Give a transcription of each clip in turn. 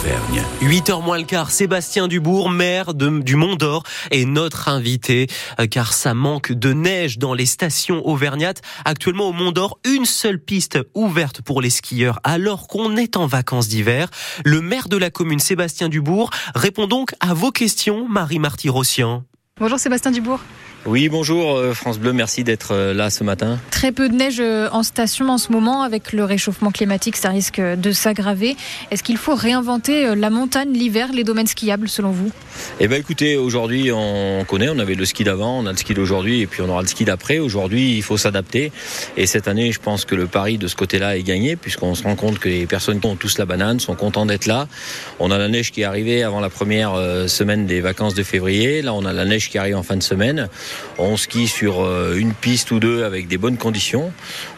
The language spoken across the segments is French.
d'Auvergne. 8h moins le quart, Sébastien Dubourg, maire de, du Mont d'Or, est notre invité, euh, car ça manque de neige dans les stations auvergnates. Actuellement au Mont d'Or, une seule piste ouverte pour les skieurs, alors qu'on est en vacances d'hiver. Le maire de la commune, Sébastien Dubourg, répond donc à vos questions, Marie-Marty-Rossian. Bonjour Sébastien Dubourg. Oui, bonjour euh, France Bleu, merci d'être euh, là ce matin. Très peu de neige euh, en station en ce moment, avec le réchauffement climatique, ça risque de s'aggraver. Est-ce qu'il faut réinventer la montagne l'hiver, les domaines skiables selon vous? Eh bien écoutez, aujourd'hui on connaît, on avait le ski d'avant, on a le ski d'aujourd'hui et puis on aura le ski d'après. Aujourd'hui il faut s'adapter et cette année je pense que le pari de ce côté-là est gagné puisqu'on se rend compte que les personnes qui ont tous la banane sont contents d'être là. On a la neige qui est arrivée avant la première semaine des vacances de février, là on a la neige qui arrive en fin de semaine. On skie sur euh, une piste ou deux avec des bonnes conditions.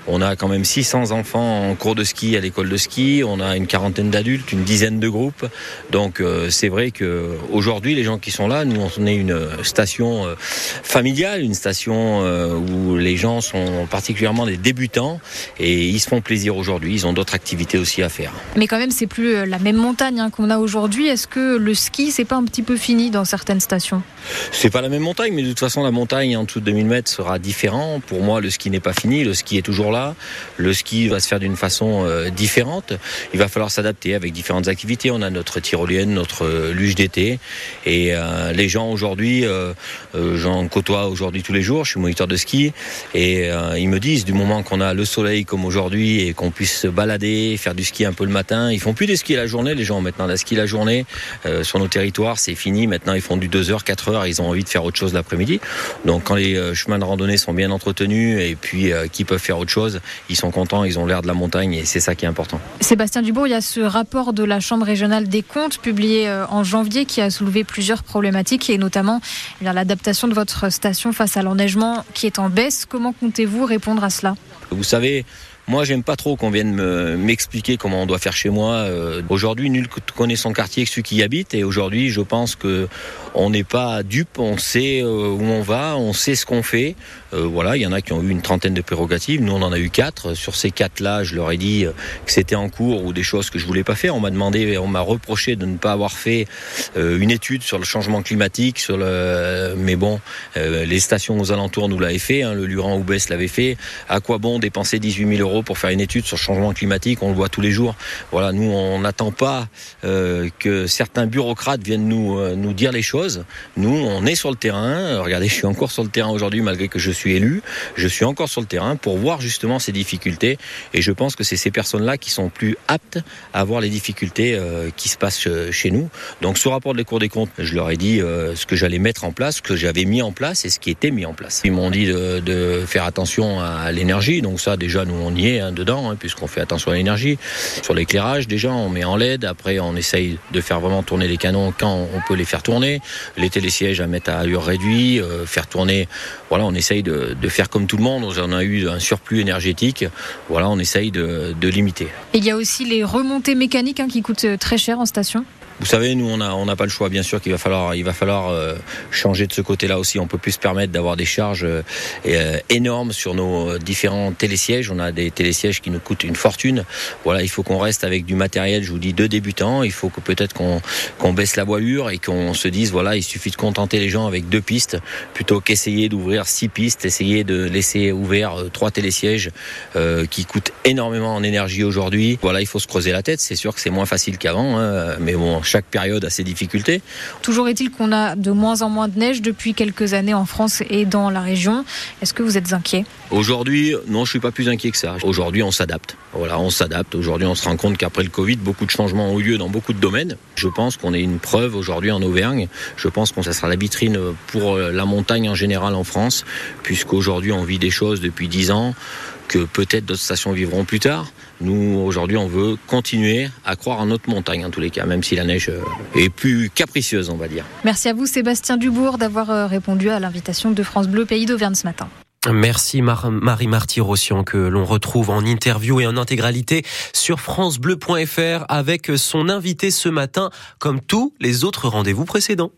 On a quand même 600 enfants en cours de ski à l'école de ski. On a une quarantaine d'adultes, une dizaine de groupes. Donc euh, c'est vrai que aujourd'hui les gens qui sont là, nous on est une station euh, familiale, une station où les gens sont particulièrement des débutants et ils se font plaisir aujourd'hui. Ils ont d'autres activités aussi à faire. Mais quand même c'est plus la même montagne hein, qu'on a aujourd'hui. Est-ce que le ski c'est pas un petit peu fini dans certaines stations? C'est pas la même montagne, mais de toute façon la montagne en dessous de 2000 mètres sera différent. Pour moi, le ski n'est pas fini, le ski est toujours là. Le ski va se faire d'une façon euh, différente. Il va falloir s'adapter avec différentes activités. On a notre tyrolienne, notre euh, luge d'été. Et euh, les gens aujourd'hui, j'en côtoie aujourd'hui tous les jours, je suis moniteur de ski, et ils me disent, du moment qu'on a le soleil comme aujourd'hui et qu'on puisse se balader, faire du ski un peu le matin, ils font plus des skis la journée, les gens maintenant la ski la journée sur nos territoires, c'est fini. Maintenant, ils font du 2 heures, 4 heures, ils ont envie de faire autre chose l'après-midi. Donc quand les euh, chemins de randonnée sont bien entretenus et puis euh, qui peuvent faire autre chose, ils sont contents, ils ont l'air de la montagne et c'est ça qui est important. Sébastien Dubourg, il y a ce rapport de la Chambre régionale des comptes publié euh, en janvier qui a soulevé plusieurs problématiques et notamment eh l'adaptation de votre station face à l'enneigement qui est en baisse. Comment comptez-vous répondre à cela? Vous savez, moi, j'aime pas trop qu'on vienne m'expliquer comment on doit faire chez moi. aujourd'hui, nul connaît son quartier que celui qui y habite. Et aujourd'hui, je pense que on n'est pas dupe, on sait euh, où on va, on sait ce qu'on fait. Euh, voilà, il y en a qui ont eu une trentaine de prérogatives. Nous, on en a eu quatre. Sur ces quatre-là, je leur ai dit euh, que c'était en cours ou des choses que je voulais pas faire. On m'a demandé, on m'a reproché de ne pas avoir fait une étude sur le changement climatique, sur le. Mais bon, les stations aux alentours nous l'avaient fait. Hein, le Luran Oubès l'avait fait. À quoi bon dépenser 18 000 euros pour faire une étude sur le changement climatique On le voit tous les jours. Voilà, nous, on n'attend pas que certains bureaucrates viennent nous nous dire les choses. Nous, on est sur le terrain. Regardez, je suis encore sur le terrain aujourd'hui, malgré que je suis élu. Je suis encore sur le terrain pour voir justement ces difficultés. Et je pense que c'est ces personnes-là qui sont plus aptes à voir les difficultés euh, qui se passent chez nous. Donc, ce rapport de la Cour des comptes, je leur ai dit euh, ce que j'allais mettre en place, ce que j'avais mis en place et ce qui était mis en place. Ils m'ont dit de, faire attention à l'énergie. Donc, ça, déjà, nous, on y hein, dedans, hein, puisqu'on fait attention à l'énergie. Sur l'éclairage, déjà, on met en LED. Après, on essaye de faire vraiment tourner les canons quand on peut les faire tourner les télésièges à mettre à allure réduite, euh, faire tourner. Voilà, on essaye de, faire comme tout le monde. On a eu un surplus énergétique. Voilà, on essaye de, limiter. il y a aussi les remontées mécaniques hein, qui coûtent très cher en station vous savez, nous, on n'a on pas le choix. Bien sûr qu'il va falloir, il va falloir euh, changer de ce côté-là aussi. On peut plus se permettre d'avoir des charges euh, euh, énormes sur nos différents télésièges. On a des télésièges qui nous coûtent une fortune. Voilà, il faut qu'on reste avec du matériel, je vous dis, de débutants. Il faut que peut-être qu'on baisse la voilure et qu'on se dise, voilà, il suffit de contenter les gens avec deux pistes plutôt qu'essayer d'ouvrir six pistes, essayer de laisser ouvert trois télésièges qui coûtent énormément en énergie aujourd'hui. Voilà, il faut se creuser la tête. C'est sûr que c'est moins facile qu'avant, hein, mais bon, chaque période a ses difficultés. Toujours est-il qu'on a de moins en moins de neige depuis quelques années en France et dans la région. Est-ce que vous êtes inquiet? Aujourd'hui, non, je suis pas plus inquiet que ça. Aujourd'hui, on s'adapte. Voilà, on s'adapte. Aujourd'hui, on se rend compte qu'après le Covid, beaucoup de changements ont eu lieu dans beaucoup de domaines. Je pense qu'on est une preuve aujourd'hui en Auvergne. Je pense qu'on ça sera la vitrine pour la montagne en général en France, puisqu'aujourd'hui, on vit des choses depuis dix ans que peut-être d'autres stations vivront plus tard. Nous, aujourd'hui, on veut continuer à croire en notre montagne, en tous les cas, même si la neige est plus capricieuse, on va dire. Merci à vous, Sébastien Dubourg, d'avoir euh, répondu à l'invitation de France Bleu Pays d'Auvergne ce matin. Merci Marie Marty Rossian que l'on retrouve en interview et en intégralité sur francebleu.fr avec son invité ce matin comme tous les autres rendez-vous précédents.